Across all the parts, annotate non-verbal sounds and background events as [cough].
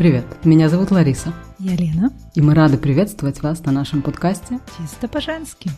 Привет, меня зовут Лариса. Я Лена. И мы рады приветствовать вас на нашем подкасте «Чисто по-женски».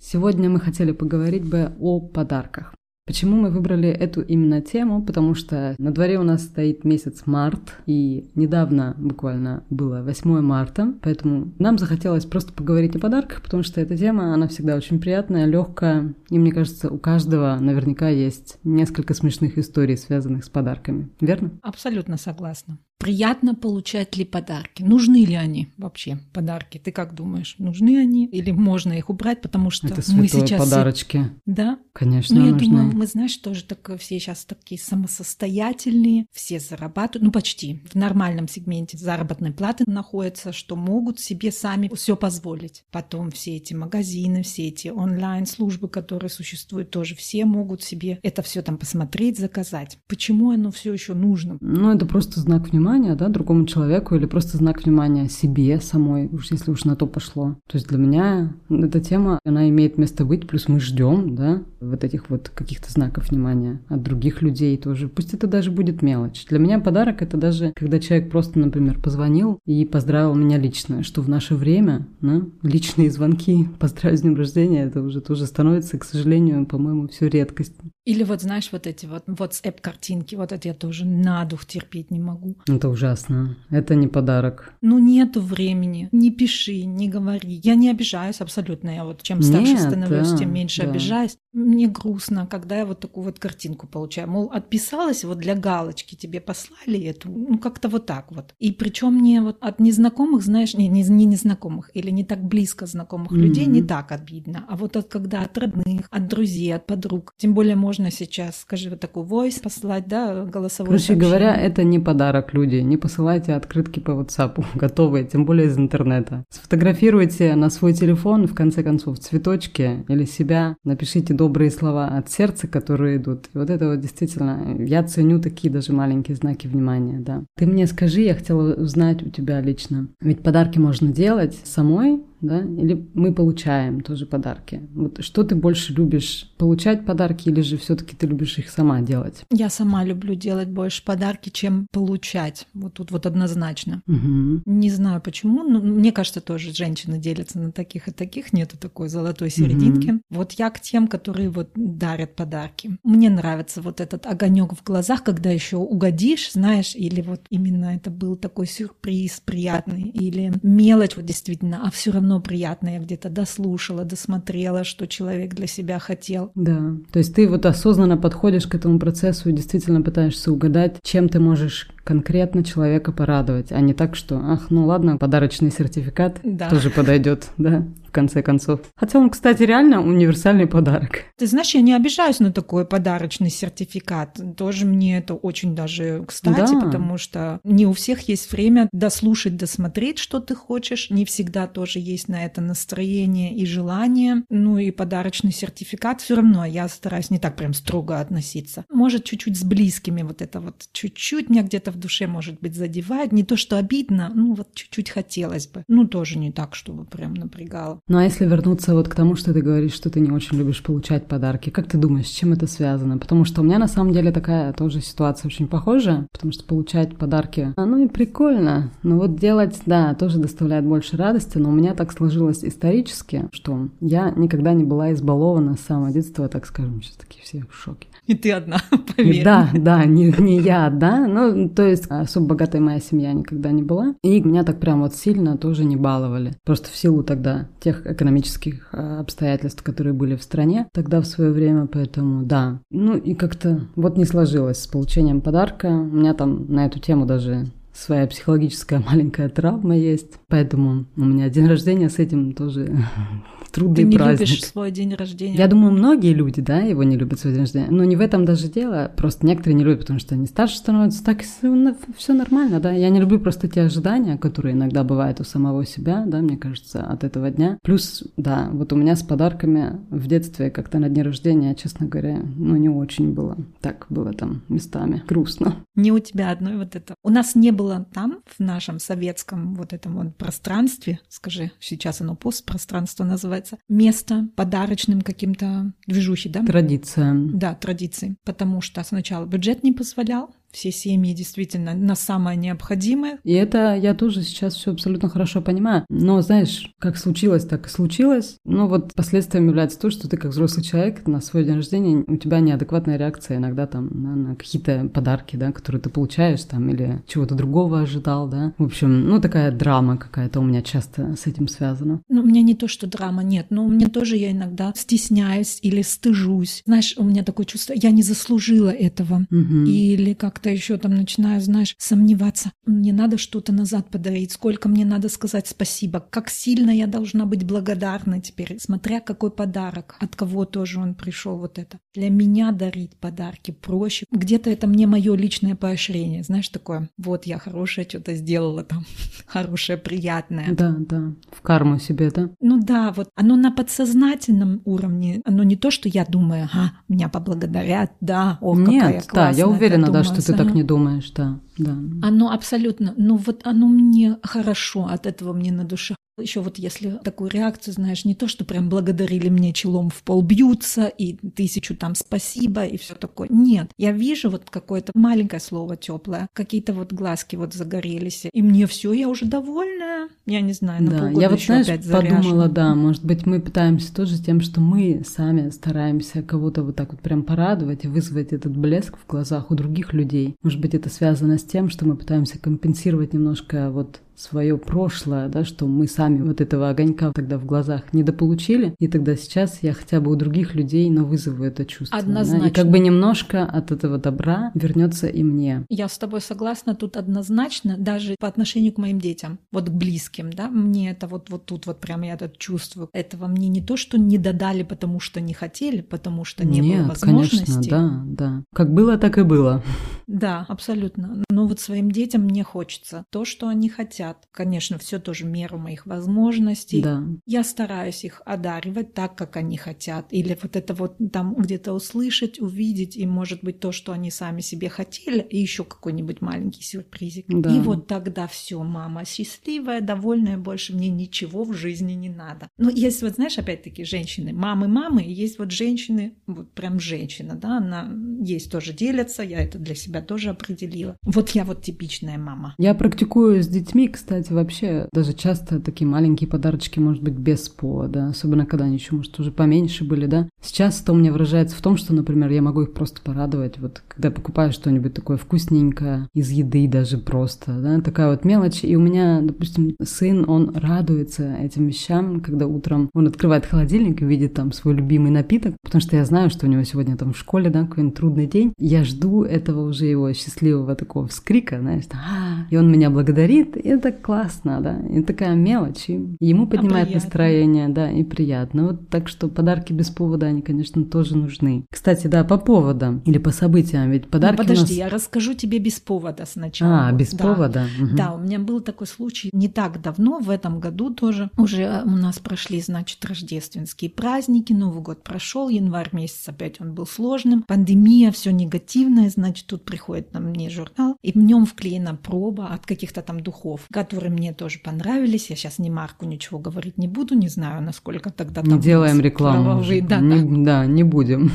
Сегодня мы хотели поговорить бы о подарках. Почему мы выбрали эту именно тему? Потому что на дворе у нас стоит месяц март, и недавно буквально было 8 марта, поэтому нам захотелось просто поговорить о подарках, потому что эта тема, она всегда очень приятная, легкая, и мне кажется, у каждого наверняка есть несколько смешных историй, связанных с подарками. Верно? Абсолютно согласна. Приятно получать ли подарки? Нужны ли они вообще, подарки? Ты как думаешь, нужны они или можно их убрать, потому что Это мы сейчас... подарочки. Да? Конечно, Ну, я нужны. думаю, мы, знаешь, тоже так, все сейчас такие самосостоятельные, все зарабатывают, ну, почти, в нормальном сегменте заработной платы находятся, что могут себе сами все позволить. Потом все эти магазины, все эти онлайн-службы, которые существуют, тоже все могут себе это все там посмотреть, заказать. Почему оно все еще нужно? Ну, это просто знак внимания, да, другому человеку или просто знак внимания себе самой, уж если уж на то пошло. То есть для меня эта тема, она имеет место быть, плюс мы ждем, да, вот этих вот каких-то знаков внимания от других людей тоже. Пусть это даже будет мелочь. Для меня подарок это даже, когда человек просто, например, позвонил и поздравил меня лично, что в наше время, да, личные звонки, [laughs] поздравить с днем рождения, это уже тоже становится, к сожалению, по-моему, все редкость. Или вот, знаешь, вот эти вот WhatsApp-картинки, вот это я тоже на дух терпеть не могу. Это ужасно. Это не подарок. Ну, нету времени. Не пиши, не говори. Я не обижаюсь абсолютно. Я вот чем старше Нет, становлюсь, да, тем меньше да. обижаюсь. Мне грустно, когда я вот такую вот картинку получаю. Мол, отписалась вот для галочки, тебе послали эту. Ну, как-то вот так вот. И причем мне вот от незнакомых, знаешь, не, не, не незнакомых или не так близко знакомых людей Мгм. не так обидно. А вот от, когда от родных, от друзей, от подруг. Тем более можно сейчас, скажи, вот такой voice послать, да, голосовой Короче говоря, это не подарок, люди. Не посылайте открытки по WhatsApp, [laughs] готовые, тем более из интернета. Сфотографируйте на свой телефон, в конце концов, цветочки или себя. Напишите добрые слова от сердца, которые идут. И вот это вот действительно, я ценю такие даже маленькие знаки внимания, да. Ты мне скажи, я хотела узнать у тебя лично. Ведь подарки можно делать самой, да, или мы получаем тоже подарки. Вот что ты больше любишь, получать подарки или же все-таки ты любишь их сама делать? Я сама люблю делать больше подарки, чем получать. Вот тут вот однозначно. Угу. Не знаю почему, но мне кажется, тоже женщины делятся на таких и таких, нету такой золотой серединки. Вот я к тем, которые вот дарят подарки. Мне нравится вот этот огонек в глазах, когда еще угодишь, знаешь, или вот именно это был такой сюрприз приятный, или мелочь вот действительно, а все равно приятно, я где-то дослушала, досмотрела, что человек для себя хотел. Да, то есть ты вот осознанно подходишь к этому процессу и действительно пытаешься угадать, чем ты можешь конкретно человека порадовать, а не так, что, ах, ну ладно, подарочный сертификат Да. тоже подойдет, [laughs] да, в конце концов. Хотя он, кстати, реально универсальный подарок. Ты знаешь, я не обижаюсь на такой подарочный сертификат. Тоже мне это очень даже кстати, Да. потому что не у всех есть время дослушать, досмотреть, что ты хочешь. Не всегда тоже есть на это настроение и желание. Ну и подарочный сертификат все равно я стараюсь не так прям строго относиться. Может, чуть-чуть с близкими вот это вот чуть-чуть меня где-то в душе, может быть, задевает. Не то, что обидно, ну вот чуть-чуть хотелось бы. Ну тоже не так, чтобы прям напрягало. Ну а если вернуться вот к тому, что ты говоришь, что ты не очень любишь получать подарки, как ты думаешь, с чем это связано? Потому что у меня на самом деле такая тоже ситуация очень похожая, потому что получать подарки, а, ну и прикольно, но вот делать, да, тоже доставляет больше радости, но у меня так сложилось исторически, что я никогда не была избалована с самого детства, так скажем, сейчас такие все в шоке. И ты одна, [laughs] поверь. Да, да, не, не я, да. Ну, то есть особо богатая моя семья никогда не была. И меня так прям вот сильно тоже не баловали. Просто в силу тогда тех экономических а, обстоятельств, которые были в стране тогда в свое время, поэтому да. Ну и как-то вот не сложилось с получением подарка. У меня там на эту тему даже своя психологическая маленькая травма есть. Поэтому у меня день рождения с этим тоже [laughs] трудный Ты не праздник. любишь свой день рождения? Я думаю, многие люди, да, его не любят свой день рождения. Но не в этом даже дело. Просто некоторые не любят, потому что они старше становятся. Так все нормально, да. Я не люблю просто те ожидания, которые иногда бывают у самого себя, да, мне кажется, от этого дня. Плюс, да, вот у меня с подарками в детстве как-то на дне рождения, честно говоря, ну, не очень было. Так было там местами грустно. Не у тебя одной вот это. У нас не было было там, в нашем советском вот этом вот пространстве, скажи, сейчас оно постпространство называется, место подарочным каким-то движухи, да? Традиция. Да, традиции. Потому что сначала бюджет не позволял, все семьи действительно на самое необходимое. И это я тоже сейчас все абсолютно хорошо понимаю. Но знаешь, как случилось, так и случилось. Но вот последствием является то, что ты как взрослый человек на свой день рождения, у тебя неадекватная реакция иногда там на, на какие-то подарки, да, которые ты получаешь там или чего-то другого ожидал, да. В общем, ну такая драма какая-то у меня часто с этим связана. Ну, у меня не то, что драма, нет, но у меня тоже я иногда стесняюсь или стыжусь. Знаешь, у меня такое чувство, я не заслужила этого. Угу. Или как как-то еще там начинаю, знаешь, сомневаться. Мне надо что-то назад подарить, сколько мне надо сказать спасибо, как сильно я должна быть благодарна теперь, смотря какой подарок, от кого тоже он пришел вот это. Для меня дарить подарки проще. Где-то это мне мое личное поощрение, знаешь, такое, вот я хорошее что-то сделала там, [laughs] хорошее, приятное. Да, да, в карму себе, да? Ну да, вот оно на подсознательном уровне, оно не то, что я думаю, а, меня поблагодарят, да, о, Нет, какая да, я уверена, да, что ты так не думаешь, да, да. Оно абсолютно, ну вот оно мне хорошо, от этого мне на душе еще вот если такую реакцию, знаешь, не то, что прям благодарили мне челом в пол бьются и тысячу там спасибо и все такое. Нет, я вижу вот какое-то маленькое слово теплое, какие-то вот глазки вот загорелись, и мне все, я уже довольная. Я не знаю, на да, я вот, знаешь, опять подумала, да, может быть, мы пытаемся тоже тем, что мы сами стараемся кого-то вот так вот прям порадовать и вызвать этот блеск в глазах у других людей. Может быть, это связано с тем, что мы пытаемся компенсировать немножко вот свое прошлое, да, что мы сами вот этого огонька тогда в глазах недополучили, и тогда сейчас я хотя бы у других людей, но вызову это чувство. Однозначно. Да, и как бы немножко от этого добра вернется и мне. Я с тобой согласна тут однозначно, даже по отношению к моим детям, вот к близким, да, мне это вот, вот тут вот прямо я это чувствую. Этого мне не то, что не додали, потому что не хотели, потому что не Нет, было возможности. конечно, да, да. Как было, так и было. Да, абсолютно. Но вот своим детям мне хочется то, что они хотят хотят. Конечно, все тоже меру моих возможностей. Да. Я стараюсь их одаривать так, как они хотят. Или вот это вот там где-то услышать, увидеть, и может быть то, что они сами себе хотели, и еще какой-нибудь маленький сюрпризик. Да. И вот тогда все, мама счастливая, довольная, больше мне ничего в жизни не надо. Но есть вот, знаешь, опять-таки женщины, мамы-мамы, есть вот женщины, вот прям женщина, да, она есть тоже делятся, я это для себя тоже определила. Вот я вот типичная мама. Я практикую с детьми, кстати, вообще даже часто такие маленькие подарочки, может быть, без повода, особенно когда они еще, может, уже поменьше были, да. Сейчас это у меня выражается в том, что, например, я могу их просто порадовать, вот когда покупаю что-нибудь такое вкусненькое, из еды даже просто, да, такая вот мелочь. И у меня, допустим, сын, он радуется этим вещам, когда утром он открывает холодильник и видит там свой любимый напиток, потому что я знаю, что у него сегодня там в школе, да, какой-нибудь трудный день. Я жду этого уже его счастливого такого вскрика, знаешь, а, и он меня благодарит, и это классно, да, и такая мелочь, и ему поднимает а настроение, да, и приятно. Вот так что подарки без повода, они, конечно, тоже нужны. Кстати, да, по поводам или по событиям, ведь подарки ну, Подожди, нас... я расскажу тебе без повода сначала. А, без да. повода? Угу. Да, у меня был такой случай не так давно, в этом году тоже. Уже у нас прошли, значит, рождественские праздники, Новый год прошел, январь месяц опять он был сложным, пандемия, все негативное, значит, тут приходит на мне журнал, и в нем вклеена проба от каких-то там духов, которые мне тоже понравились. Я сейчас ни марку, ничего говорить не буду, не знаю, насколько тогда там... Не делаем рекламу. да, не, да. да, не будем.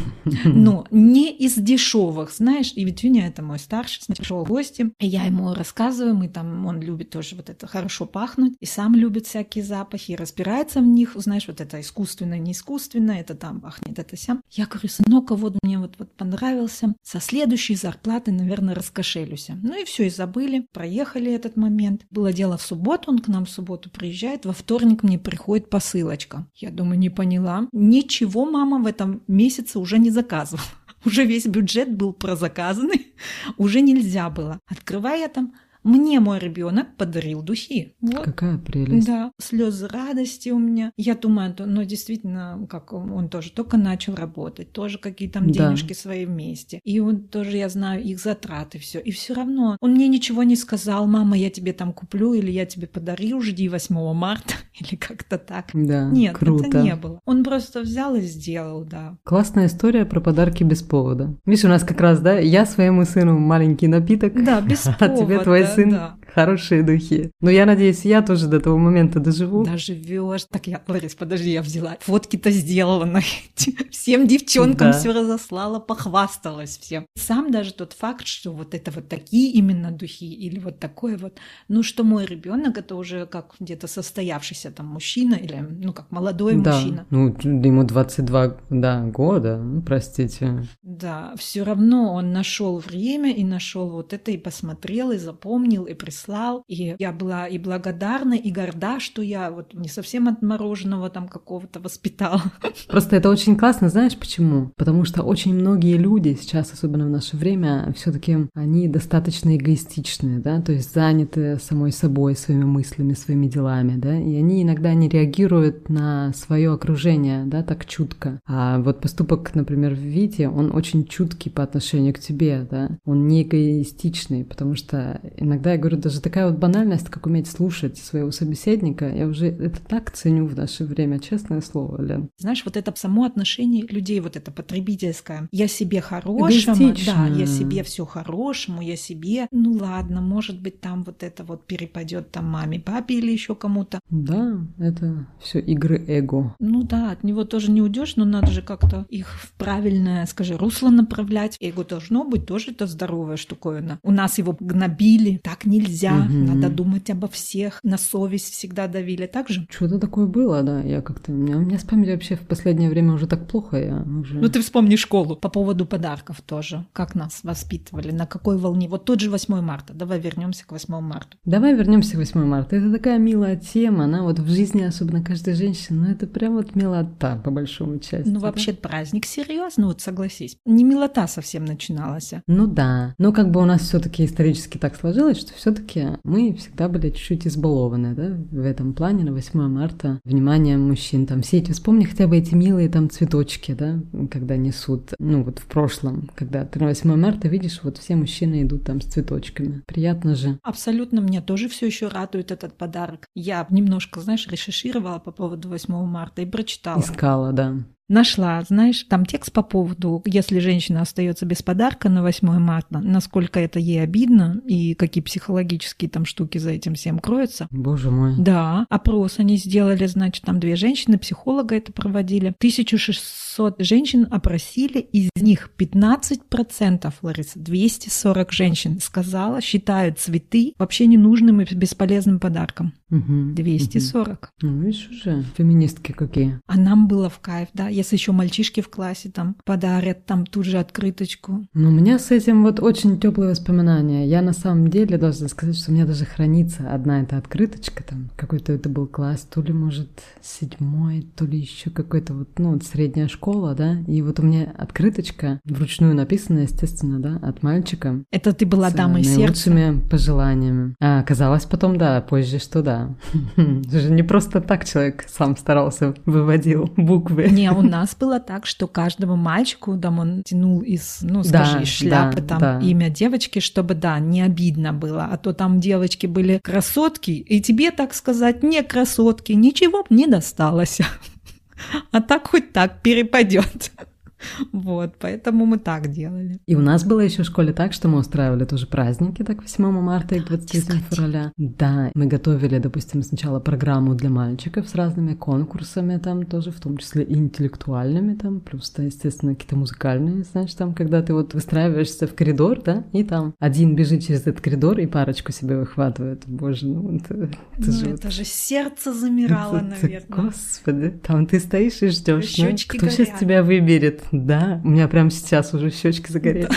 Но не из дешевых, знаешь, и ведь Витюня это мой старший, пришел в гости, и я ему рассказываю, мы там, он любит тоже вот это хорошо пахнуть, и сам любит всякие запахи, и разбирается в них, знаешь, вот это искусственное, не искусственное, это там пахнет, это сям. Я говорю, сынок, а вот мне вот, вот понравился, со следующей зарплаты, наверное, раскошелюсь. Ну и все, и забыли, проехали этот момент. Было дело в субботу, он к нам в субботу приезжает, во вторник мне приходит посылочка. Я думаю, не поняла. Ничего мама в этом месяце уже не заказывала. [laughs] Уже весь бюджет был прозаказанный, [laughs] уже нельзя было. Открывая там мне мой ребенок подарил духи. Вот. Какая прелесть. Да, слезы радости у меня. Я думаю, но ну, действительно, как он тоже только начал работать, тоже какие-то там да. денежки свои вместе. И он тоже, я знаю, их затраты, все. И все равно он мне ничего не сказал, мама, я тебе там куплю, или я тебе подарю, жди 8 марта, [laughs] или как-то так. Да, Нет, круто. это не было. Он просто взял и сделал, да. Классная история про подарки без повода. Видишь, у нас как раз, да, я своему сыну маленький напиток, да, без [laughs] а тебе твой сын, да. Хорошие духи. Но я надеюсь, я тоже до того момента доживу. Доживешь. Так я, Ларис, подожди, я взяла. Фотки-то сделала [laughs] на эти. Всем девчонкам да. все разослала, похвасталась всем. Сам даже тот факт, что вот это вот такие именно духи или вот такое вот, ну что мой ребенок это уже как где-то состоявшийся там мужчина или ну как молодой да. мужчина. Ну ему 22 да, года, ну, простите. Да, все равно он нашел время и нашел вот это и посмотрел и запомнил и прислал. И я была и благодарна, и горда, что я вот не совсем от мороженого там какого-то воспитала. [laughs] Просто это очень классно, знаешь почему? Потому что очень многие люди сейчас, особенно в наше время, все-таки они достаточно эгоистичные, да, то есть заняты самой собой, своими мыслями, своими делами, да, и они иногда не реагируют на свое окружение, да, так чутко. А вот поступок, например, Вити, он очень чуткий по отношению к тебе, да, он не эгоистичный, потому что иногда, я говорю, даже такая вот банальность, как уметь слушать своего собеседника, я уже это так ценю в наше время, честное слово, Лен. Знаешь, вот это само отношение людей, вот это потребительское, я себе хорошему, да, я себе все хорошему, я себе, ну ладно, может быть, там вот это вот перепадет там маме, папе или еще кому-то. Да, это все игры эго. Ну да, от него тоже не уйдешь, но надо же как-то их в правильное, скажи, русло направлять. Эго должно быть тоже это здоровая штуковина. У нас его гнобили, так нельзя, угу. надо думать обо всех, на совесть всегда давили, так же? Что-то такое было, да, я как-то, у меня, у меня с памятью вообще в последнее время уже так плохо, я уже... Ну ты вспомни школу по поводу подарков тоже, как нас воспитывали, на какой волне, вот тот же 8 марта, давай вернемся к 8 марта. Давай вернемся к 8 марта, это такая милая тема, она вот в жизни, особенно каждой женщины, ну это прям вот милота, по большому части. Ну вообще праздник серьезно, вот согласись, не милота совсем начиналась. Ну да, но как бы у нас все-таки исторически так сложилось, что все-таки мы всегда были чуть-чуть избалованы, да, в этом плане на 8 марта внимание мужчин. Там все эти, вспомни хотя бы эти милые там цветочки, да, когда несут, ну вот в прошлом, когда ты на 8 марта видишь, вот все мужчины идут там с цветочками. Приятно же. Абсолютно, меня тоже все еще радует этот подарок. Я немножко, знаешь, решишировала по поводу 8 марта и прочитала. Искала, да. Нашла, знаешь, там текст по поводу, если женщина остается без подарка на 8 марта, насколько это ей обидно и какие психологические там штуки за этим всем кроются. Боже мой. Да, опрос они сделали, значит, там две женщины, психолога это проводили. 1600 женщин опросили, из них 15%, Лариса, 240 женщин сказала, считают цветы вообще ненужным и бесполезным подарком. Угу, 240. Угу. Ну, видишь уже, феминистки какие. А нам было в кайф, да, если еще мальчишки в классе там подарят там тут же открыточку. Ну, у меня с этим вот очень теплые воспоминания. Я на самом деле должна сказать, что у меня даже хранится одна эта открыточка там. Какой-то это был класс, то ли, может, седьмой, то ли еще какой-то вот, ну, вот средняя школа, да. И вот у меня открыточка вручную написана, естественно, да, от мальчика. Это ты была дамой сердца? пожеланиями. А оказалось потом, да, позже, что да, [laughs] да. Не просто так человек сам старался, выводил буквы. Не, у нас было так, что каждому мальчику там он тянул из, ну, скажи, да, шляпы да, там да. имя девочки, чтобы, да, не обидно было. А то там девочки были красотки, и тебе, так сказать, не красотки, ничего не досталось. [laughs] А так хоть так перепадет. Вот, поэтому мы так делали. И у нас было еще в школе так, что мы устраивали тоже праздники, так 8 марта и 23 февраля. Да, мы готовили, допустим, сначала программу для мальчиков с разными конкурсами там тоже, в том числе и интеллектуальными там, плюс, да, естественно, какие-то музыкальные, знаешь, там, когда ты вот выстраиваешься в коридор, да, и там один бежит через этот коридор и парочку себе выхватывает. Боже, ну это, это ну, же... это вот... же сердце замирало, это, наверное. Господи, там ты стоишь и ждешь, ну, кто горят. сейчас тебя выберет? Да, у меня прямо сейчас уже щечки загорелись.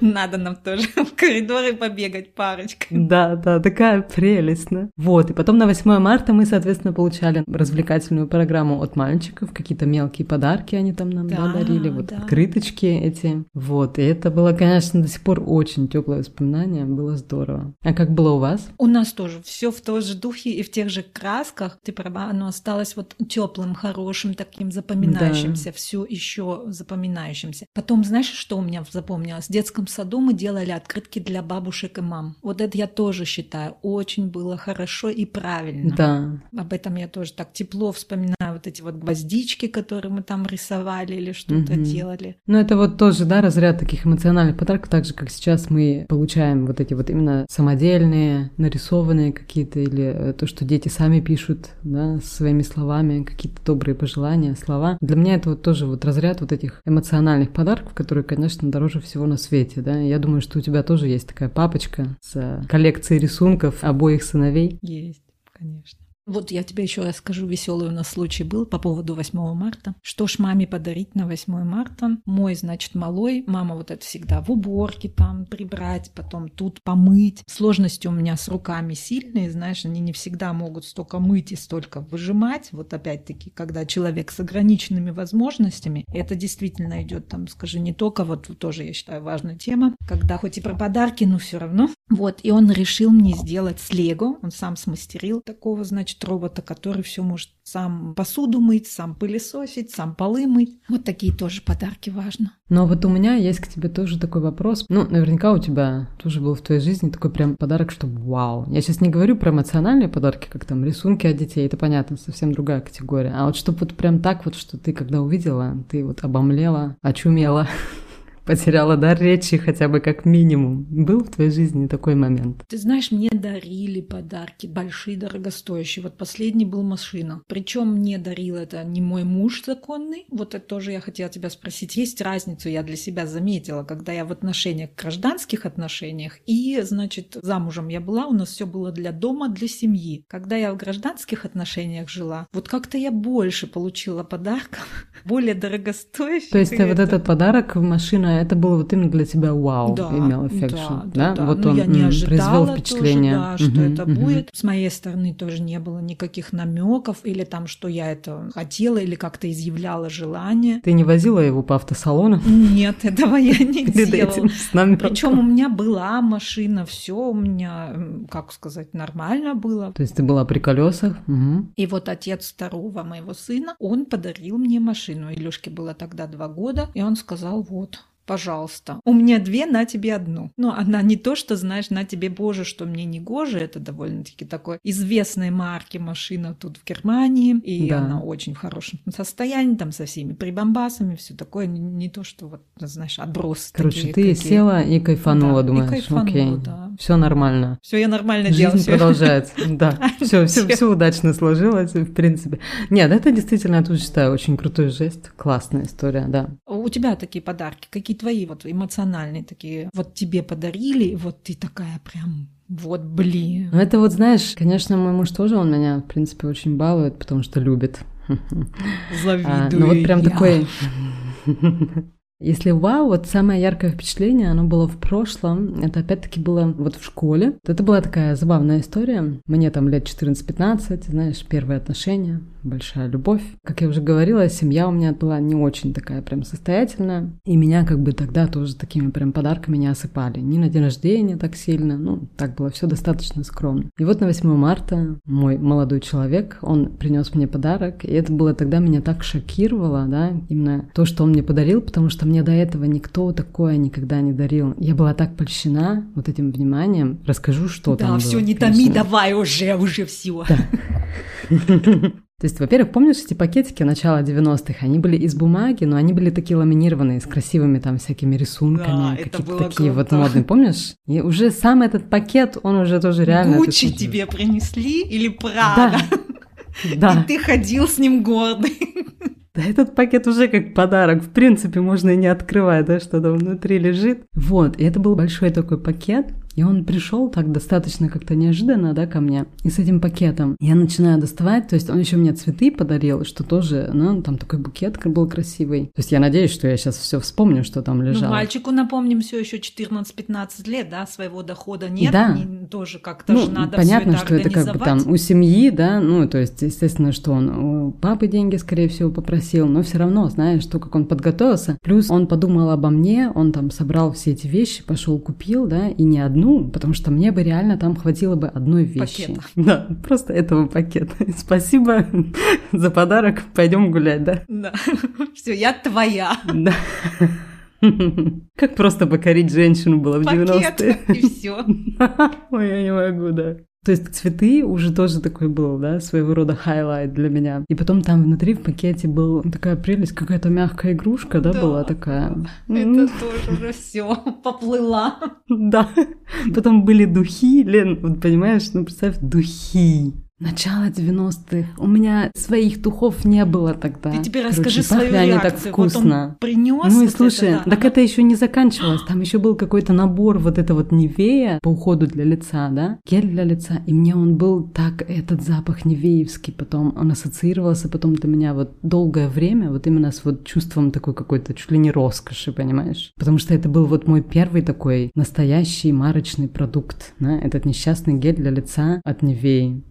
Надо нам тоже в коридоры побегать парочкой. Да, да, такая прелесть, да. Вот, и потом на 8 марта мы, соответственно, получали развлекательную программу от мальчиков, какие-то мелкие подарки они там нам да, дарили, вот да. открыточки эти. Вот, и это было, конечно, до сих пор очень теплое воспоминание, было здорово. А как было у вас? У нас тоже все в том же духе и в тех же красках. Ты права, оно осталось вот теплым, хорошим, таким запоминающимся, да. все еще еще запоминающимся. Потом, знаешь, что у меня запомнилось? В детском саду мы делали открытки для бабушек и мам. Вот это я тоже считаю очень было хорошо и правильно. Да. Об этом я тоже так тепло вспоминаю. Вот эти вот гвоздички, которые мы там рисовали или что-то угу. делали. Ну, это вот тоже, да, разряд таких эмоциональных подарков, так же, как сейчас мы получаем вот эти вот именно самодельные, нарисованные какие-то, или э, то, что дети сами пишут, да, своими словами, какие-то добрые пожелания, слова. Для меня это вот тоже вот разряд вот этих эмоциональных подарков, которые, конечно, дороже всего на свете, да. Я думаю, что у тебя тоже есть такая папочка с коллекцией рисунков обоих сыновей. Есть, конечно. Вот я тебе еще расскажу, веселый у нас случай был по поводу 8 марта. Что ж маме подарить на 8 марта? Мой, значит, малой, мама вот это всегда в уборке там прибрать, потом тут помыть. Сложности у меня с руками сильные, знаешь, они не всегда могут столько мыть и столько выжимать. Вот опять-таки, когда человек с ограниченными возможностями, это действительно идет там, скажи, не только, вот тоже, я считаю, важная тема, когда хоть и про подарки, но все равно. Вот, и он решил мне сделать с Лего, он сам смастерил такого, значит, значит, робота, который все может сам посуду мыть, сам пылесосить, сам полы мыть. Вот такие тоже подарки важно. Но вот у меня есть к тебе тоже такой вопрос. Ну, наверняка у тебя тоже был в твоей жизни такой прям подарок, что вау. Я сейчас не говорю про эмоциональные подарки, как там рисунки от детей, это понятно, совсем другая категория. А вот чтобы вот прям так вот, что ты когда увидела, ты вот обомлела, очумела. Потеряла дар речи хотя бы как минимум. Был в твоей жизни такой момент? Ты знаешь, мне дарили подарки большие, дорогостоящие. Вот последний был машина. Причем мне дарил это не мой муж законный. Вот это тоже я хотела тебя спросить. Есть разницу, я для себя заметила, когда я в отношениях, гражданских отношениях, и, значит, замужем я была, у нас все было для дома, для семьи. Когда я в гражданских отношениях жила, вот как-то я больше получила подарков, [laughs] более дорогостоящих. То есть вот этот подарок, машина это было вот именно для тебя вау, да, имел эффект, да, да, да, Вот Но он я не ожидала произвел впечатление. Тоже, да, что угу, это угу. будет. С моей стороны тоже не было никаких намеков или там, что я это хотела или как-то изъявляла желание. Ты не возила его по автосалону? Нет, этого я не Перед делала. Этим с нами Причем у меня была машина, все у меня, как сказать, нормально было. То есть ты была при колесах? Угу. И вот отец второго моего сына, он подарил мне машину. Илюшке было тогда два года, и он сказал, вот, пожалуйста. У меня две, на тебе одну. Но она не то, что, знаешь, на тебе, боже, что мне не гоже, это довольно-таки такой известной марки машина тут в Германии, и да. она очень в хорошем состоянии, там со всеми прибамбасами, все такое, не, не то, что вот, знаешь, отброс. Короче, такие, ты какие... села и кайфанула, да, думаешь, и кайфанула, окей, да. все нормально. Все я нормально Жизнь делала. продолжается, [laughs] да, все, все, все удачно сложилось, в принципе. Нет, это действительно, я тоже считаю, очень крутой жест, классная история, да. У тебя такие подарки, какие твои вот эмоциональные такие, вот тебе подарили, вот ты такая прям вот, блин. Ну, это вот, знаешь, конечно, мой муж тоже, он меня, в принципе, очень балует, потому что любит. Завидую а, Ну, вот прям я. такой... [laughs] Если вау, вот самое яркое впечатление, оно было в прошлом, это опять-таки было вот в школе. Это была такая забавная история. Мне там лет 14-15, знаешь, первые отношения, большая любовь. Как я уже говорила, семья у меня была не очень такая прям состоятельная. И меня как бы тогда тоже такими прям подарками не осыпали. Ни на день рождения так сильно, ну, так было все достаточно скромно. И вот на 8 марта мой молодой человек, он принес мне подарок, и это было тогда меня так шокировало, да, именно то, что он мне подарил, потому что мне до этого никто такое никогда не дарил. Я была так польщена вот этим вниманием. Расскажу, что да, там все, было, не томи, давай уже, уже все. Да. [laughs] То есть, во-первых, помнишь эти пакетики начала 90-х? Они были из бумаги, но они были такие ламинированные, с красивыми там всякими рисунками, Да, какие-то такие вот круто. модные, помнишь? И уже сам этот пакет, он уже тоже реально... Гуччи тебе принесли или Да, Прада? [laughs] да. И ты ходил с ним гордый. Да этот пакет уже как подарок, в принципе, можно и не открывать, да, что там внутри лежит. Вот, и это был большой такой пакет, и он пришел так достаточно как-то неожиданно, да, ко мне, и с этим пакетом. Я начинаю доставать, то есть он еще мне цветы подарил, что тоже, ну, там такой букет был красивый. То есть я надеюсь, что я сейчас все вспомню, что там Ну, лежало. мальчику, напомним, все еще 14-15 лет, да, своего дохода нет. Да. не- тоже как-то Ну, же надо понятно, это что это как бы там у семьи, да, ну, то есть, естественно, что он у папы деньги, скорее всего, попросил, но все равно, знаешь, то, как он подготовился, плюс он подумал обо мне, он там собрал все эти вещи, пошел купил, да, и не одну войну, потому что мне бы реально там хватило бы одной вещи. Пакета. [laughs] Да, просто этого пакета. [laughs] Спасибо [laughs] за подарок, пойдем гулять, да? Да. Все, я твоя. Да. Как просто покорить женщину было в Пакет, 90-е. и все. Ой, я не могу, да. То есть цветы уже тоже такой был, да, своего рода highlight для меня. И потом там внутри в пакете была такая прелесть, какая-то мягкая игрушка, да, Да. была такая. Это М, тоже уже все [laughs] поплыла. Да. Потом были духи, Лен, вот понимаешь, ну представь, духи. Начало 90-х. У меня своих духов не было тогда. Ты теперь Короче, расскажи свою пахли они реакцию. так Вот вкусно. он принес Ну и вот слушай, это, да. так это еще не заканчивалось. Там еще был какой-то набор вот это вот Невея по уходу для лица, да? Гель для лица. И мне он был так, этот запах Невеевский, потом он ассоциировался потом для меня вот долгое время вот именно с вот чувством такой какой-то чуть ли не роскоши, понимаешь? Потому что это был вот мой первый такой настоящий марочный продукт, да? Этот несчастный гель для лица от Невеи.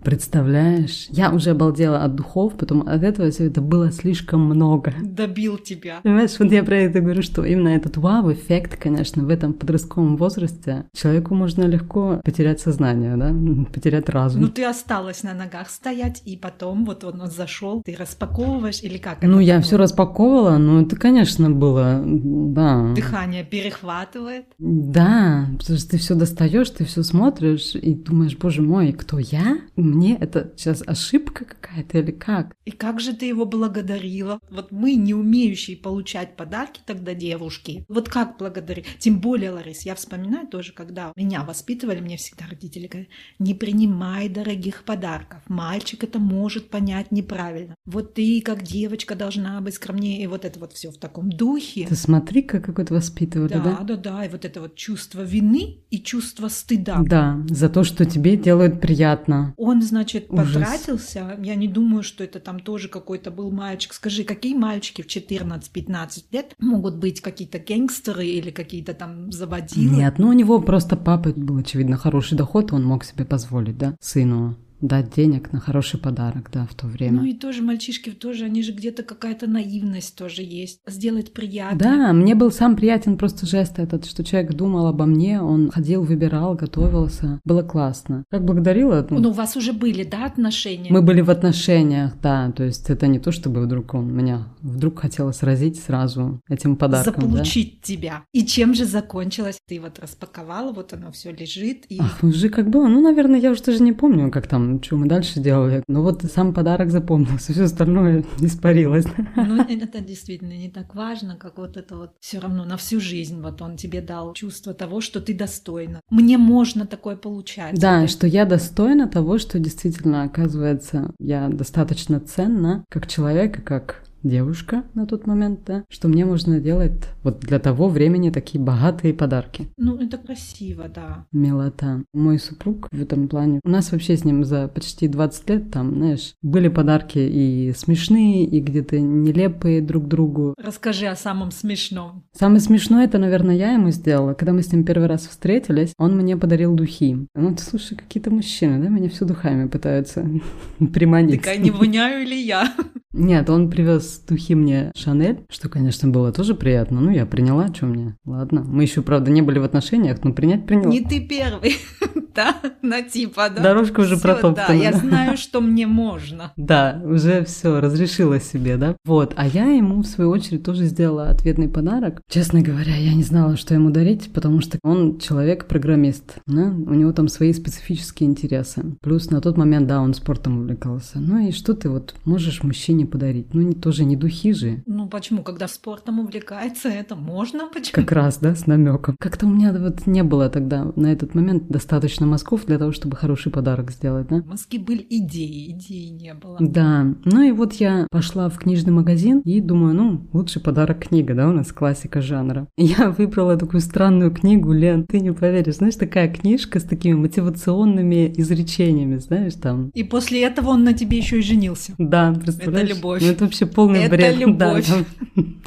Представляешь? Я уже обалдела от духов, потом от этого все это было слишком много. Добил тебя. Понимаешь, вот я про это говорю, что именно этот вау-эффект, конечно, в этом подростковом возрасте человеку можно легко потерять сознание, да, потерять разум. Ну ты осталась на ногах стоять, и потом вот он зашел, ты распаковываешь или как? Ну, я было? все распаковывала, но это, конечно, было, да. Дыхание перехватывает. Да, потому что ты все достаешь, ты все смотришь и думаешь, боже мой, кто я? Мне это сейчас ошибка какая-то или как? И как же ты его благодарила? Вот мы, не умеющие получать подарки тогда девушки, вот как благодарить? Тем более, Ларис, я вспоминаю тоже, когда меня воспитывали, мне всегда родители говорят, не принимай дорогих подарков. Мальчик это может понять неправильно. Вот ты, как девочка, должна быть скромнее. И вот это вот все в таком духе. Ты смотри, как какой-то воспитывали, Да, да? да, да. И вот это вот чувство вины и чувство стыда. Да, за то, что тебе делают приятно. Он, значит, Ужас. потратился. Я не думаю, что это там тоже какой-то был мальчик. Скажи, какие мальчики в 14-15 лет могут быть какие-то гангстеры или какие-то там заводилы? Нет, ну у него просто папа был, очевидно, хороший доход, он мог себе позволить, да, сыну дать денег на хороший подарок, да, в то время. Ну и тоже мальчишки тоже, они же где-то какая-то наивность тоже есть. Сделать приятно. Да, мне был сам приятен просто жест этот, что человек думал обо мне, он ходил, выбирал, готовился. Было классно. Как благодарила? ну, Ну, у вас уже были, да, отношения? Мы были в отношениях, да, то есть это не то, чтобы вдруг он меня вдруг хотела сразить сразу этим подарком, да. Заполучить тебя. И чем же закончилось? Ты вот распаковала, вот оно все лежит. И... Ах, уже как было. Ну, наверное, я уже даже не помню, как там, что мы дальше делали. Но вот сам подарок запомнился, все остальное [laughs] испарилось. Ну, это действительно не так важно, как вот это вот все равно на всю жизнь. Вот он тебе дал чувство того, что ты достойна. Мне можно такое получать. Да, Вот что я достойна того, что действительно, оказывается, я достаточно ценна как человек и как девушка на тот момент, да, что мне можно делать вот для того времени такие богатые подарки. Ну, это красиво, да. Милота. Мой супруг в этом плане. У нас вообще с ним за почти 20 лет там, знаешь, были подарки и смешные, и где-то нелепые друг другу. Расскажи о самом смешном. Самое смешное это, наверное, я ему сделала. Когда мы с ним первый раз встретились, он мне подарил духи. Ну, ты слушай, какие-то мужчины, да, меня все духами пытаются [laughs] приманить. Такая, не воняю ли я? Нет, он привез духи мне Шанель, что, конечно, было тоже приятно. Ну, я приняла, что мне. Ладно. Мы еще, правда, не были в отношениях, но принять приняла. Не ты первый, [laughs] да? На типа, да? Дорожка уже Всё, Да, протоптана, я да. знаю, что мне можно. [laughs] Да, уже все, разрешила себе, да? Вот, а я ему, в свою очередь, тоже сделала ответный подарок. Честно говоря, я не знала, что ему дарить, потому что он человек-программист, да? У него там свои специфические интересы. Плюс на тот момент, да, он спортом увлекался. Ну и что ты вот можешь мужчине подарить? Ну, не, тоже не духи же. Ну почему, когда спортом увлекается, это можно? Почему? Как раз, да, с намеком. Как-то у меня вот не было тогда на этот момент достаточно мозгов для того, чтобы хороший подарок сделать, да? Москве были идеи, идеи не было. Да, ну и вот я пошла в книжный магазин и думаю, ну, лучший подарок книга, да, у нас классика жанра. [laughs] Я выбрала такую странную книгу, Лен, ты не поверишь, знаешь, такая книжка с такими мотивационными изречениями, знаешь, там. И после этого он на тебе еще и женился. Да, представляешь? Это любовь. Ну, это вообще полный Это бред. [laughs] Да, любовь. там,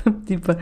там типа,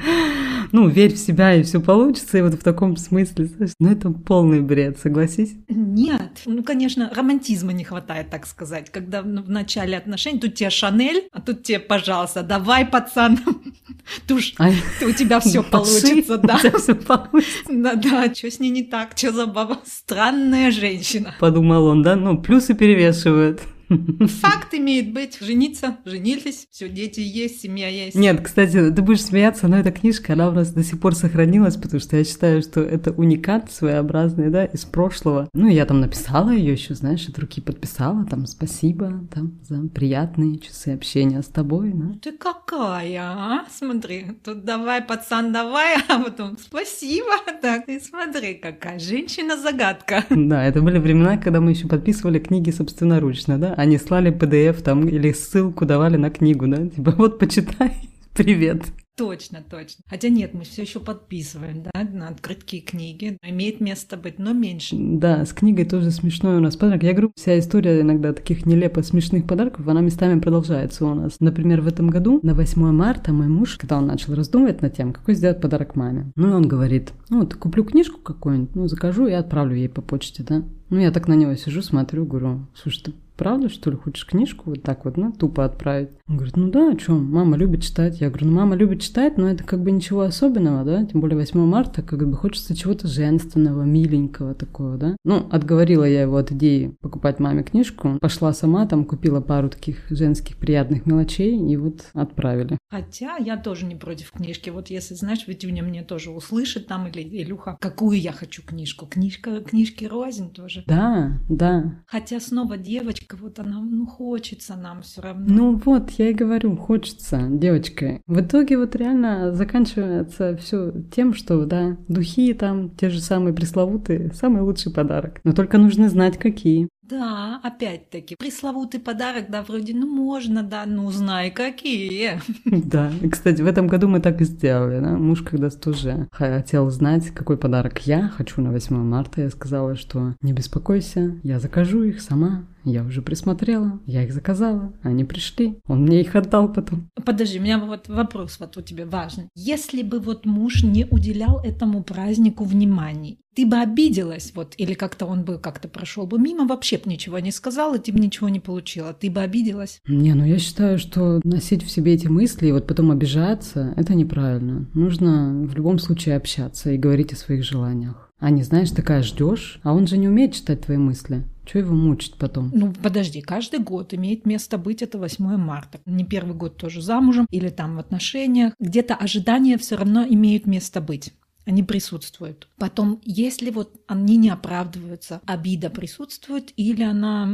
ну, верь в себя, и все получится, и вот в таком смысле, знаешь, ну, это полный бред, согласись? Нет, ну, конечно, романтизма не хватает, так сказать. Когда в начале отношений, тут тебе Шанель, а тут тебе, пожалуйста, давай, пацан, [laughs] Туш, а... у тебя все [laughs] получится, да. все получится. Да, да, что с ней не так, что за баба? Странная женщина. Подумал он, да? Ну, плюсы перевешивают. [laughs] Факт имеет быть. Жениться, женились, все, дети есть, семья есть. Нет, кстати, ты будешь смеяться, но эта книжка, она у нас до сих пор сохранилась, потому что я считаю, что это уникат своеобразный, да, из прошлого. Ну, я там написала ее еще, знаешь, от руки подписала, там, спасибо, там, за приятные часы общения с тобой, да. Ты какая, а? Смотри, тут давай, пацан, давай, [laughs] а потом спасибо, так, и смотри, какая женщина-загадка. [laughs] Да, это были времена, когда мы еще подписывали книги собственноручно, да, они слали PDF там или ссылку давали на книгу, да, типа вот почитай, [laughs] привет. Точно, точно. Хотя нет, мы все еще подписываем, да, на открытки книги. Имеет место быть, но меньше. Да, с книгой тоже смешной у нас подарок. Я говорю, вся история иногда таких нелепо смешных подарков, она местами продолжается у нас. Например, в этом году на 8 марта мой муж, когда он начал раздумывать над тем, какой сделать подарок маме, ну и он говорит, ну вот куплю книжку какую-нибудь, ну закажу и отправлю ей по почте, да. Ну я так на него сижу, смотрю, говорю, слушай, ты правда, что ли, хочешь книжку вот так вот, ну, тупо отправить? Он говорит, ну да, что, мама любит читать. Я говорю, ну, мама любит читать, но это как бы ничего особенного, да, тем более 8 марта, как бы хочется чего-то женственного, миленького такого, да. Ну, отговорила я его от идеи покупать маме книжку, пошла сама, там купила пару таких женских приятных мелочей и вот отправили. Хотя я тоже не против книжки, вот если, знаешь, Витюня мне тоже услышит там или Илюха, какую я хочу книжку, книжка, книжки рознь тоже. Да, да. Хотя снова девочка, вот она, ну, хочется нам все равно. Ну вот, я и говорю, хочется, девочка. В итоге вот реально заканчивается все тем, что, да, духи там, те же самые пресловутые, самый лучший подарок. Но только нужно знать, какие. Да, опять-таки, пресловутый подарок, да, вроде, ну можно, да, ну знай какие. [laughs] Да, и, кстати, в этом году мы так и сделали, да, муж когда тоже хотел знать, какой подарок я хочу на 8 марта, я сказала, что не беспокойся, я закажу их сама, я уже присмотрела, я их заказала, они пришли, он мне их отдал потом. Подожди, у меня вот вопрос вот у тебя важный. Если бы вот муж не уделял этому празднику внимания, ты бы обиделась, вот, или как-то он бы как-то прошел бы мимо, вообще бы ничего не сказал, и ты бы ничего не получила. Ты бы обиделась? Не, ну я считаю, что носить в себе эти мысли и вот потом обижаться, это неправильно. Нужно в любом случае общаться и говорить о своих желаниях. А не знаешь, такая ждешь, а он же не умеет читать твои мысли. Чего его мучить потом? Ну, подожди, каждый год имеет место быть это 8 марта. Не первый год тоже замужем или там в отношениях. Где-то ожидания все равно имеют место быть они присутствуют. Потом, если вот они не оправдываются, обида присутствует или она,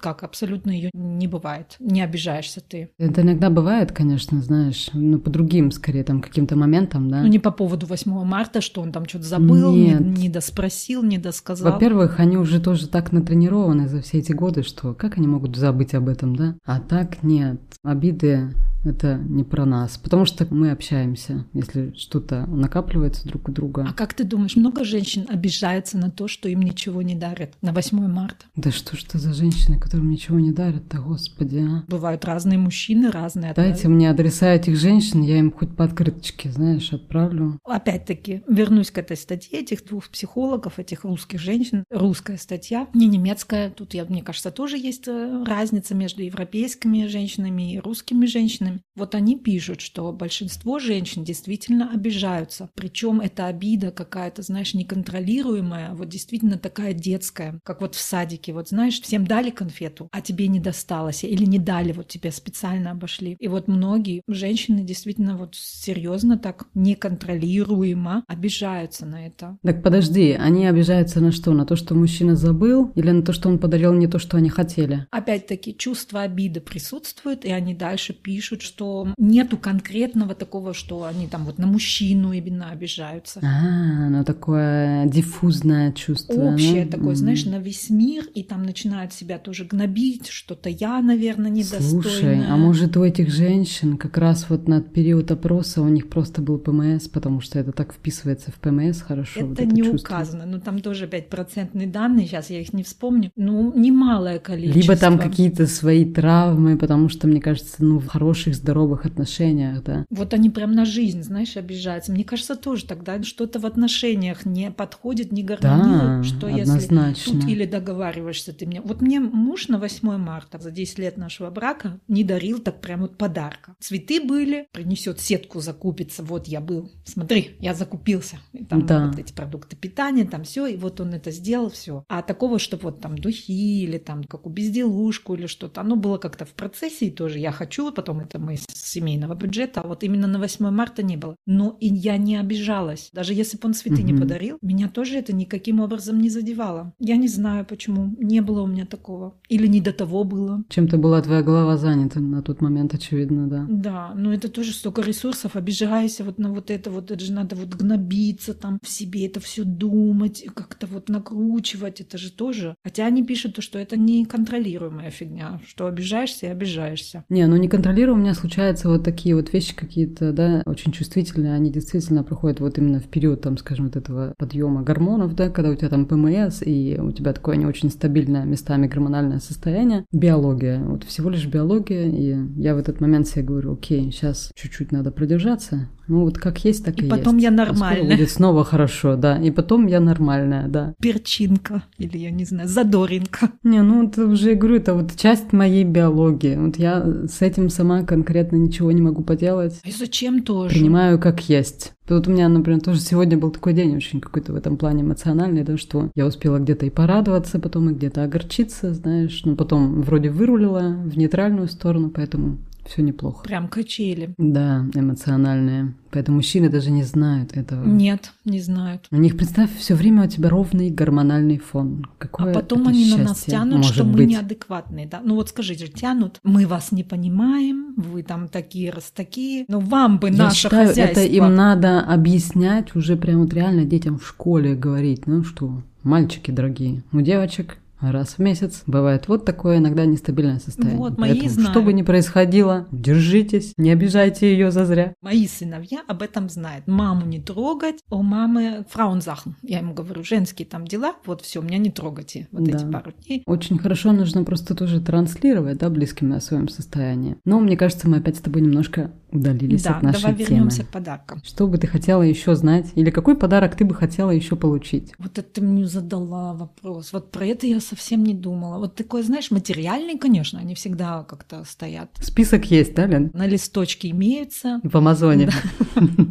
как, абсолютно ее не бывает, не обижаешься ты. Это иногда бывает, конечно, знаешь, ну, по другим, скорее, там, каким-то моментам, да. Ну, не по поводу 8 марта, что он там что-то забыл, Нет. не, не доспросил, не досказал. Во-первых, они уже тоже так натренированы за все эти годы, что как они могут забыть об этом, да? А так нет. Обиды это не про нас, потому что мы общаемся, если что-то накапливается друг у друга. А как ты думаешь, много женщин обижаются на то, что им ничего не дарят на 8 марта? Да что ж это за женщины, которым ничего не дарят, да господи, а? Бывают разные мужчины, разные. Дайте мне адреса этих женщин, я им хоть по открыточке, знаешь, отправлю. Опять-таки, вернусь к этой статье этих двух психологов, этих русских женщин. Русская статья, не немецкая. Тут, я, мне кажется, тоже есть э, разница между европейскими женщинами и русскими женщинами женщинами. Вот они пишут, что большинство женщин действительно обижаются. Причем эта обида какая-то, знаешь, неконтролируемая, вот действительно такая детская, как вот в садике. Вот знаешь, всем дали конфету, а тебе не досталось, или не дали, вот тебе специально обошли. И вот многие женщины действительно вот серьезно так неконтролируемо обижаются на это. Так подожди, они обижаются на что? На то, что мужчина забыл, или на то, что он подарил не то, что они хотели? Опять-таки, чувство обиды присутствует, и они дальше пишут, что нету конкретного такого, что они там вот на мужчину именно обижаются. А, ну такое диффузное чувство. Общее ну? такое, знаешь, на весь мир, и там начинают себя тоже гнобить, что-то я, наверное, недостойная. Слушай, а может у этих женщин как раз вот на период опроса у них просто был ПМС, потому что это так вписывается в ПМС хорошо. Это, вот это не чувство. указано, но там тоже 5% данные, сейчас я их не вспомню, ну, немалое количество. Либо там какие-то свои травмы, потому что, мне кажется, ну, в хороших хороших, здоровых отношениях, да. Вот они прям на жизнь, знаешь, обижаются. Мне кажется, тоже тогда что-то в отношениях не подходит, не гармонирует, Да, что однозначно. если тут или договариваешься ты мне. Вот мне муж на 8 марта за 10 лет нашего брака не дарил так прям вот подарка. Цветы были, принесет сетку, закупится. Вот я был, смотри, я закупился. И там Да. вот эти продукты питания, там все, и вот он это сделал, все. А такого, что вот там духи или там какую безделушку или что-то, оно было как-то в процессе и тоже я хочу, потом это мы из семейного бюджета, а вот именно на 8 марта не было. Но и я не обижалась. Даже если бы он цветы не Мгм. подарил, меня тоже это никаким образом не задевало. Я не знаю, почему. Не было у меня такого. Или не до того было. Чем-то была твоя голова занята на тот момент, очевидно, да. Да, но это тоже столько ресурсов, обижайся вот на вот это вот, это же надо вот гнобиться там в себе, это все думать, и как-то вот накручивать, это же тоже. Хотя они пишут, то, что это неконтролируемая фигня, что обижаешься и обижаешься. Не, ну неконтролируемо у меня случаются вот такие вот вещи какие-то, да, очень чувствительные, они действительно проходят вот именно в период, там, скажем, вот этого подъема гормонов, да, когда у тебя там ПМС, и у тебя такое не очень стабильное местами гормональное состояние. Биология, вот всего лишь биология, и я в этот момент себе говорю, окей, сейчас чуть-чуть надо продержаться, ну вот как есть, так и, И потом есть. я А скоро нормальная. будет снова хорошо, да, и потом я нормальная, да. Перчинка или, я не знаю, задоринка. Не, ну это уже, говорю, это вот часть моей биологии. Вот я с этим сама конкретно ничего не могу поделать. И зачем тоже? Принимаю как есть. Вот у меня, например, тоже сегодня был такой день очень какой-то в этом плане эмоциональный, да, что я успела где-то и порадоваться, потом и где-то огорчиться, знаешь, но потом вроде вырулила в нейтральную сторону, поэтому все неплохо. Прям качели. Да, эмоциональные. Поэтому мужчины даже не знают этого. Нет, не знают. У них, представь, все время у тебя ровный гормональный фон. Какое А потом они на нас тянут, что мы быть. неадекватные, да? Ну вот скажите, тянут, мы вас не понимаем, вы там такие раз такие, но вам бы Я наше считаю, хозяйство. это им надо объяснять уже прям вот реально детям в школе говорить, ну что, мальчики дорогие, у девочек раз в месяц бывает вот такое иногда нестабильное состояние. Вот, мои Поэтому, знают. что бы ни происходило, держитесь, не обижайте ее зазря. Мои сыновья об этом знают. Маму не трогать, у мамы фраунзахн. Я ему говорю, женские там дела, вот все, меня не трогайте вот Да. эти пару дней. Очень хорошо нужно просто тоже транслировать, да, близким о своем состоянии. Но мне кажется, мы опять с тобой немножко удалились да, от нашей давай темы. вернемся к подаркам. Что бы ты хотела еще знать? Или какой подарок ты бы хотела еще получить? Вот это ты мне задала вопрос. Вот про это я совсем не думала. Вот такой, знаешь, материальный, конечно, они всегда как-то стоят. Список есть, да, Лен? На листочке имеются. В Амазоне.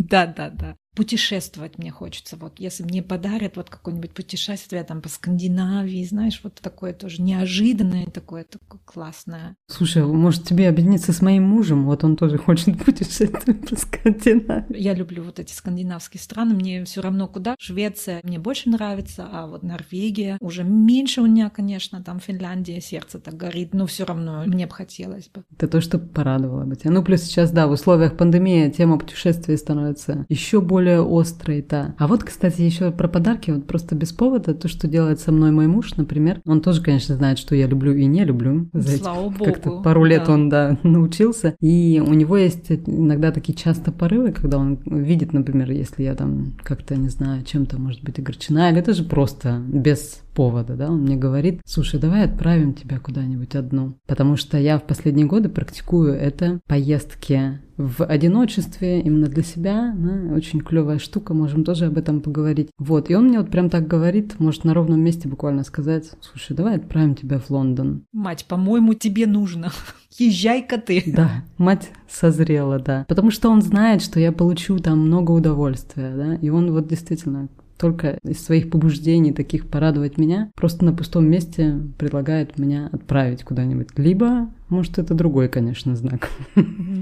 Да, [laughs] да, да. Путешествовать мне хочется. Вот если мне подарят вот какое-нибудь путешествие там по Скандинавии, знаешь, вот такое тоже неожиданное, такое, такое классное. Слушай, может тебе объединиться с моим мужем? Вот он тоже хочет [laughs] путешествовать по Скандинавии. Я люблю вот эти скандинавские страны, мне все равно куда. Швеция мне больше нравится, а вот Норвегия уже меньше у меня, конечно, там Финляндия, сердце так горит, но все равно мне бы хотелось бы. Это то, что порадовало бы тебя. Ну, плюс сейчас, да, в условиях пандемии тема путешествий становится еще более острой, да. А вот, кстати, еще про подарки, вот просто без повода, то, что делает со мной мой муж, например, он тоже, конечно, знает, что я люблю и не люблю. За Слава Как-то богу, пару лет да. он, да, [laughs] научился. И у него есть иногда такие часто порывы, когда он видит, например, если я там как-то, не знаю, чем-то, может быть, огорчена, или это же просто без повода, да, он мне говорит, слушай, давай отправим тебя куда-нибудь одну. Потому что я в последние годы практикую это поездки в одиночестве, именно для себя, да, очень клевая штука, можем тоже об этом поговорить. Вот, и он мне вот прям так говорит, может на ровном месте буквально сказать, слушай, давай отправим тебя в Лондон. Мать, по-моему, тебе нужно. [laughs] Езжай-ка ты. Да, мать созрела, да. Потому что он знает, что я получу там много удовольствия, да, и он вот действительно только из своих побуждений таких порадовать меня, просто на пустом месте предлагает меня отправить куда-нибудь. Либо, может, это другой, конечно, знак.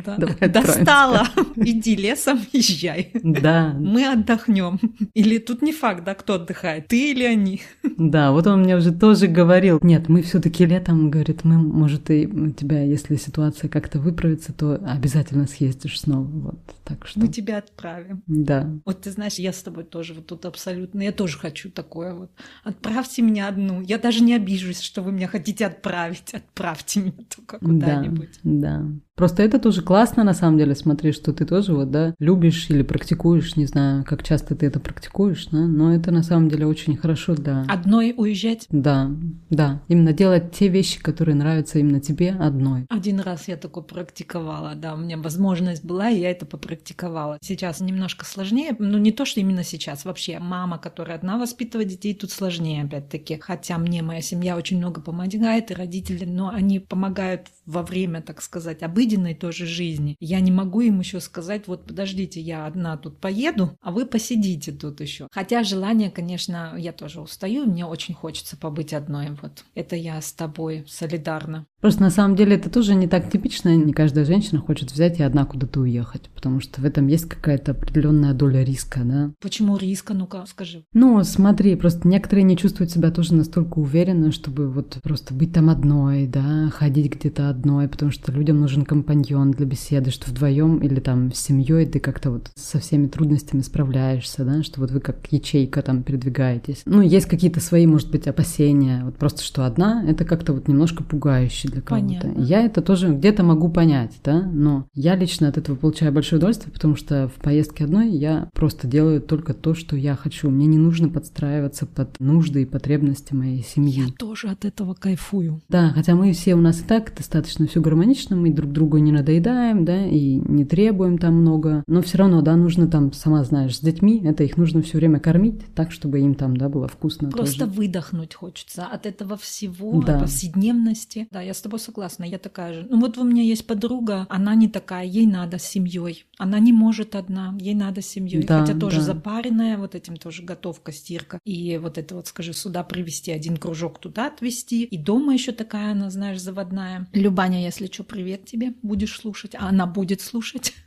Да. Достала. Иди лесом, езжай. Да, Мы отдохнем. Или тут не факт, да, кто отдыхает, ты или они. да, вот он мне уже тоже говорил, нет, мы все-таки летом, говорит, мы, может, и у тебя, если ситуация как-то выправится, то обязательно съездишь снова, вот, так что, Мы тебя отправим. да. Вот ты знаешь, я с тобой тоже вот тут абсолютно, я тоже хочу такое вот. Отправьте меня одну. Я даже не обижусь, что вы меня хотите отправить. Отправьте меня только куда-нибудь. Да, да. Просто это тоже классно, на самом деле, смотри, что ты тоже вот, да, любишь или практикуешь, не знаю, как часто ты это практикуешь, да, но это на самом деле очень хорошо для... Одной уезжать? Да, да. Именно делать те вещи, которые нравятся именно тебе одной. Один раз я такое практиковала, да, у меня возможность была, и я это попрактиковала. Сейчас немножко сложнее, ну не то, что именно сейчас, вообще мама, которая одна воспитывает детей, тут сложнее опять-таки. Хотя мне моя семья очень много помогает, и родители, но они помогают во время, так сказать, обыденной тоже жизни. Я не могу им еще сказать, вот подождите, я одна тут поеду, а вы посидите тут еще. Хотя желание, конечно, я тоже устаю, мне очень хочется побыть одной. Вот это я с тобой солидарна. Просто на самом деле это тоже не так типично. Не каждая женщина хочет взять и одна куда-то уехать, потому что в этом есть какая-то определенная доля риска, да. Почему риска? Ну-ка, скажи. Ну, смотри, просто некоторые не чувствуют себя тоже настолько уверенно, чтобы вот просто быть там одной, да, ходить где-то одной, потому что людям нужен компаньон для беседы, что вдвоем или там с семьей ты как-то вот со всеми трудностями справляешься, да, что вот вы как ячейка там передвигаетесь. Ну, есть какие-то свои, может быть, опасения, вот просто что одна, это как-то вот немножко пугающе для кого-то. Я это тоже где-то могу понять, да, но я лично от этого получаю большое удовольствие, потому что в поездке одной я просто делаю только то, что я хочу. Мне не нужно подстраиваться под нужды и потребности моей семьи. Я тоже от этого кайфую. Да, хотя мы все у нас и так достаточно все гармонично, мы друг другу не надоедаем, да, и не требуем там много, но все равно, да, нужно там, сама знаешь, с детьми, это их нужно все время кормить так, чтобы им там, да, было вкусно Просто тоже. выдохнуть хочется от этого всего, да. от повседневности. Да, я с тобой согласна, я такая же. Ну вот у меня есть подруга, она не такая, ей надо с семьей. Она не может одна, ей надо с семьей. Да, Хотя тоже да. запаренная, вот этим тоже готовка, стирка. И вот это вот, скажи, сюда привезти один кружок, туда отвезти. И дома еще такая она, знаешь, заводная. Любаня, если что, привет тебе, будешь слушать. А она будет слушать. [laughs]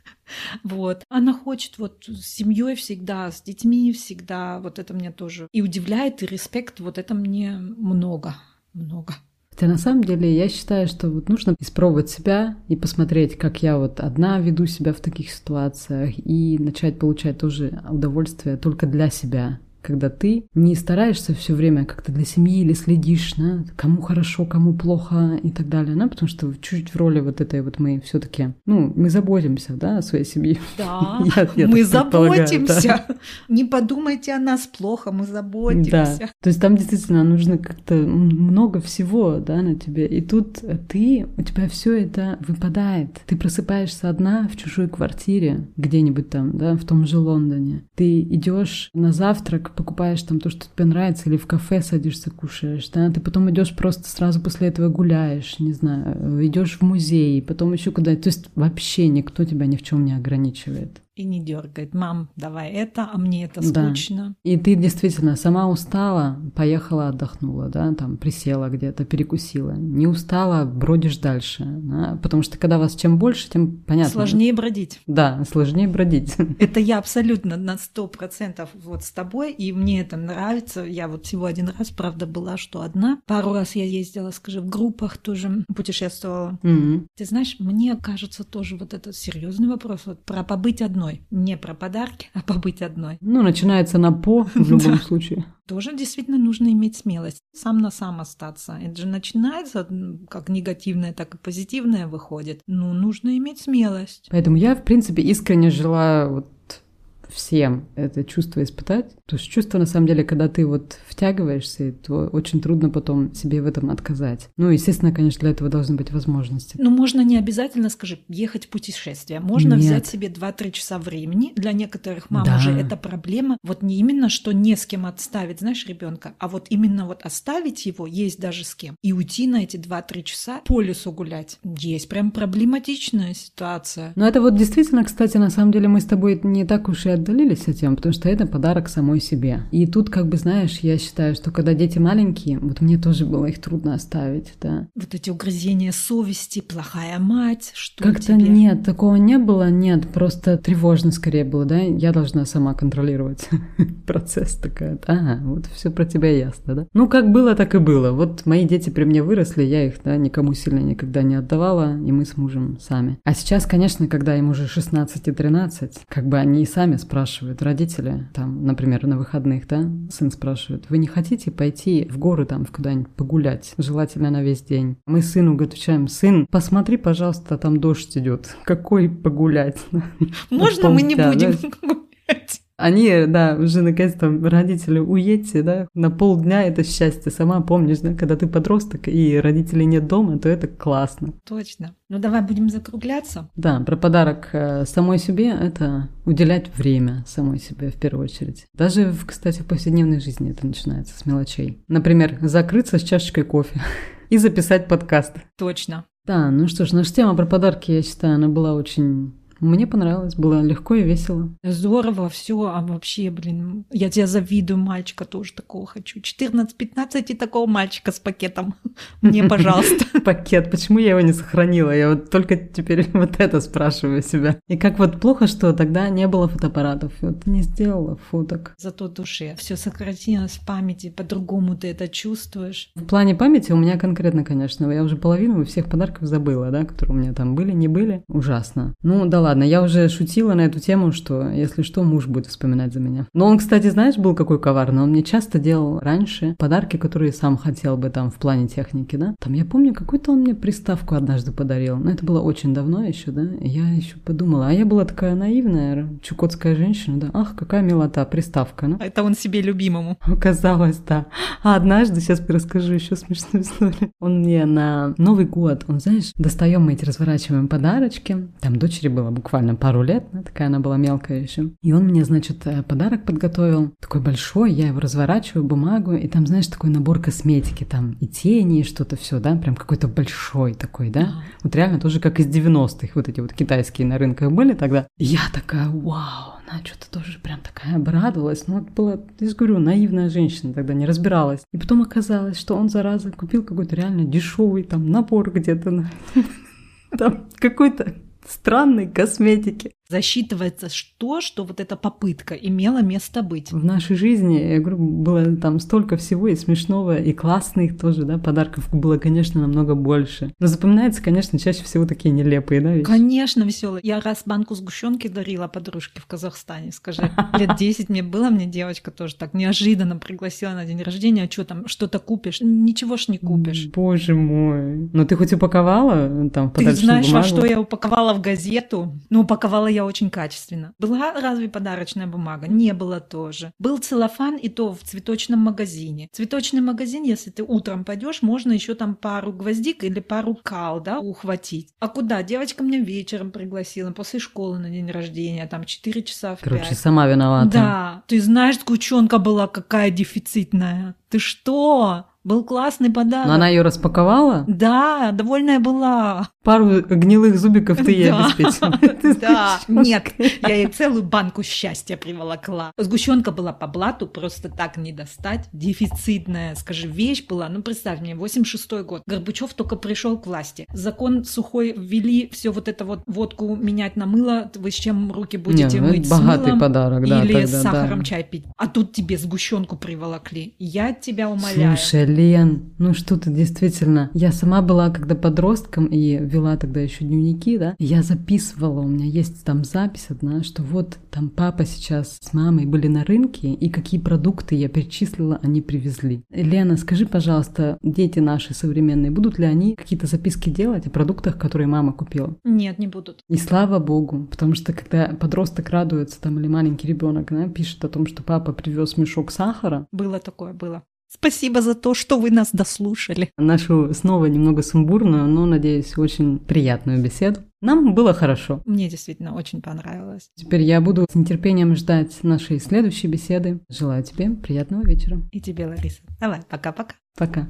Вот. Она хочет вот с семьей всегда, с детьми всегда. Вот это мне тоже и удивляет, и респект. Вот это мне много, много. Хотя на самом деле я считаю, что вот нужно испробовать себя и посмотреть, как я вот одна веду себя в таких ситуациях и начать получать тоже удовольствие только для себя когда ты не стараешься все время как-то для семьи или следишь, да, кому хорошо, кому плохо и так далее, да, потому что чуть-чуть в роли вот этой вот мы все-таки, ну, мы заботимся, да, о своей семье. Да, [laughs] я, я мы заботимся. Да. Не подумайте о нас плохо, мы заботимся. Да, то есть там действительно нужно как-то много всего, да, на тебе. И тут ты, у тебя все это выпадает. Ты просыпаешься одна в чужой квартире, где-нибудь там, да, в том же Лондоне. Ты идешь на завтрак покупаешь там то, что тебе нравится, или в кафе садишься, кушаешь, да, ты потом идешь просто сразу после этого гуляешь, не знаю, идешь в музей, потом еще куда-то. То есть вообще никто тебя ни в чем не ограничивает и не дергает. Мам, давай это, а мне это скучно. Да. И ты действительно сама устала, поехала, отдохнула, да, там присела где-то, перекусила. Не устала, бродишь дальше. Да? Потому что когда вас чем больше, тем понятно. Сложнее бродить. Да, сложнее бродить. [laughs] Это я абсолютно на сто процентов вот с тобой, и мне это нравится. Я вот всего один раз, правда, была, что одна. Пару раз я ездила, скажи, в группах тоже путешествовала. Mm-hmm. Ты знаешь, мне кажется тоже вот этот серьезный вопрос вот про побыть одной одной. Не про подарки, а побыть одной. Ну, начинается на по [laughs] в любом случае. Тоже действительно нужно иметь смелость. Сам на сам остаться. Это же начинается как негативное, так и позитивное выходит. Ну, нужно иметь смелость. Поэтому я, в принципе, искренне желаю вот всем это чувство испытать. То есть чувство, на самом деле, когда ты вот втягиваешься, то очень трудно потом себе в этом отказать. Ну, естественно, конечно, для этого должны быть возможности. Ну, можно не обязательно, скажи, ехать в путешествие. Можно Нет. взять себе 2-3 часа времени. Для некоторых мам да. уже это проблема. Вот не именно, что не с кем отставить, знаешь, ребенка, а вот именно вот оставить его есть даже с кем. И уйти на эти 2-3 часа по лесу гулять. Есть прям проблематичная ситуация. Ну, это вот действительно, кстати, на самом деле мы с тобой не так уж и отдалились от темы, потому что это подарок самой себе. И тут, как бы, знаешь, я считаю, что когда дети маленькие, вот мне тоже было их трудно оставить, да. Вот эти угрызения совести, плохая мать, что Как-то тебе? нет, такого не было, нет, просто тревожно скорее было, да, я должна сама контролировать [laughs] процесс такая, ага, вот все про тебя ясно, да. Ну, как было, так и было. Вот мои дети при мне выросли, я их, да, никому сильно никогда не отдавала, и мы с мужем сами. А сейчас, конечно, когда им уже 16 и 13, как бы они и сами спрашивают родители, там, например, на выходных, да, сын спрашивает, вы не хотите пойти в горы там куда-нибудь погулять, желательно на весь день? Мы сыну отвечаем, сын, посмотри, пожалуйста, там дождь идет. Какой погулять? Можно мы не будем? Они, да, уже наконец-то родители уедьте, да, на полдня это счастье. Сама помнишь, да, когда ты подросток и родителей нет дома, то это классно. Точно. Ну давай будем закругляться. Да, про подарок э, самой себе это уделять время самой себе в первую очередь. Даже, кстати, в повседневной жизни это начинается с мелочей. Например, закрыться с чашечкой кофе [laughs] и записать подкаст. Точно. Да, ну что ж, наша тема про подарки, я считаю, она была очень мне понравилось, было легко и весело. Здорово, все, а вообще, блин, я тебя завидую, мальчика тоже такого хочу. 14-15 и такого мальчика с пакетом. [laughs] Мне, пожалуйста. [laughs] Пакет, почему я его не сохранила? Я вот только теперь [laughs] вот это спрашиваю себя. И как вот плохо, что тогда не было фотоаппаратов. Вот не сделала фоток. Зато душе. Все сохранилось в памяти, по-другому ты это чувствуешь. В плане памяти у меня конкретно, конечно, я уже половину всех подарков забыла, да, которые у меня там были, не были. Ужасно. Ну да ладно ладно, я уже шутила на эту тему, что если что, муж будет вспоминать за меня. Но он, кстати, знаешь, был какой коварный. Он мне часто делал раньше подарки, которые сам хотел бы там в плане техники, да. Там я помню, какую-то он мне приставку однажды подарил. Но это было очень давно еще, да. И я еще подумала, а я была такая наивная, чукотская женщина, да. Ах, какая милота, приставка, ну. Это он себе любимому. Оказалось, да. А однажды, сейчас расскажу еще смешную историю. Он мне на Новый год, он, знаешь, достаем мы эти разворачиваем подарочки. Там дочери было буквально пару лет, такая она была мелкая еще. И он мне, значит, э, подарок подготовил, такой большой, я его разворачиваю, бумагу, и там, знаешь, такой набор косметики, там и тени, и что-то все, да, прям какой-то большой такой, да. Вот реально тоже как из 90-х, вот эти вот китайские на рынках были тогда. Я такая, вау, она что-то тоже прям такая обрадовалась. Ну, вот была, я же говорю, наивная женщина тогда, не разбиралась. И потом оказалось, что он, зараза, купил какой-то реально дешевый там набор где-то на... [laughs] Там какой-то странной косметики засчитывается то, что вот эта попытка имела место быть. В нашей жизни, я говорю, было там столько всего и смешного, и классных тоже, да, подарков было, конечно, намного больше. Но запоминается, конечно, чаще всего такие нелепые, да, вещи? Конечно, веселые. Я раз банку сгущенки дарила подружке в Казахстане, скажи. Лет [laughs] 10 мне было, мне девочка тоже так неожиданно пригласила на день рождения, а что там, что-то купишь? Ничего ж не купишь. Боже мой. Но ты хоть упаковала там Ты знаешь, бумагу? во что я упаковала в газету? Ну, упаковала я очень качественно. Была разве подарочная бумага? Не было тоже. Был целлофан и то в цветочном магазине. Цветочный магазин, если ты утром пойдешь, можно еще там пару гвоздик или пару кал, да, ухватить. А куда? Девочка меня вечером пригласила после школы на день рождения, там 4 часа в Короче, 5. сама виновата. Да. Ты знаешь, сгущенка была какая дефицитная. Ты что? Был классный подарок. Но она ее распаковала? Да, довольная была. Пару гнилых зубиков ты ей обеспечила. [laughs] Да, нет, я ей целую банку счастья приволокла. Сгущенка была по блату, просто так не достать. Дефицитная, скажи, вещь была. Ну, представь мне, 86-й год. Горбачев только пришел к власти. Закон сухой ввели, все вот это вот водку менять на мыло. Вы с чем руки будете ну, мыть? Богатый подарок, да. Или с сахаром чай пить. А тут тебе сгущенку приволокли. Я тебя умоляю. Слушай, Лен, ну что ты действительно... Я сама была когда подростком и вела тогда еще дневники, да, я записывала, у меня есть там запись одна, что вот там папа сейчас с мамой были на рынке, и какие продукты я перечислила, они привезли. Лена, скажи, пожалуйста, дети наши современные, будут ли они какие-то записки делать о продуктах, которые мама купила? Нет, не будут. И слава богу, потому что когда подросток радуется там или маленький ребенок, да, пишет о том, что папа привез мешок сахара. Было такое, было. Спасибо за то, что вы нас дослушали. Нашу снова немного сумбурную, но, надеюсь, очень приятную беседу. Нам было хорошо. Мне действительно очень понравилось. Теперь я буду с нетерпением ждать нашей следующей беседы. Желаю тебе приятного вечера. И тебе, Лариса. Давай, пока-пока. Пока.